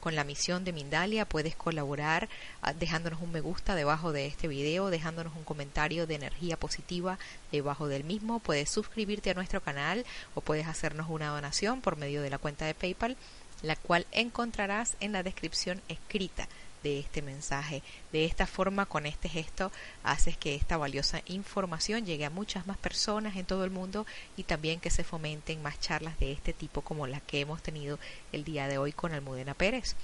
con la misión de Mindalia, puedes colaborar ah, dejándonos un me gusta debajo de este video, dejándonos un comentario de energía positiva debajo del mismo, puedes suscribirte a nuestro canal o puedes hacernos una donación por medio de la cuenta de PayPal, la cual encontrarás en la descripción escrita de este mensaje. De esta forma, con este gesto, haces que esta valiosa información llegue a muchas más personas en todo el mundo y también que se fomenten más charlas de este tipo como la que hemos tenido el día de hoy con Almudena Pérez.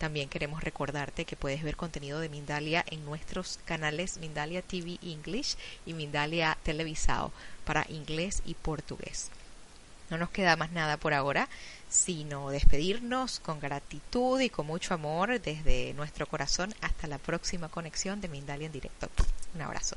También queremos recordarte que puedes ver contenido de Mindalia en nuestros canales Mindalia TV English y Mindalia Televisado para inglés y portugués. No nos queda más nada por ahora, sino despedirnos con gratitud y con mucho amor desde nuestro corazón hasta la próxima conexión de Mindalia en directo. Un abrazo.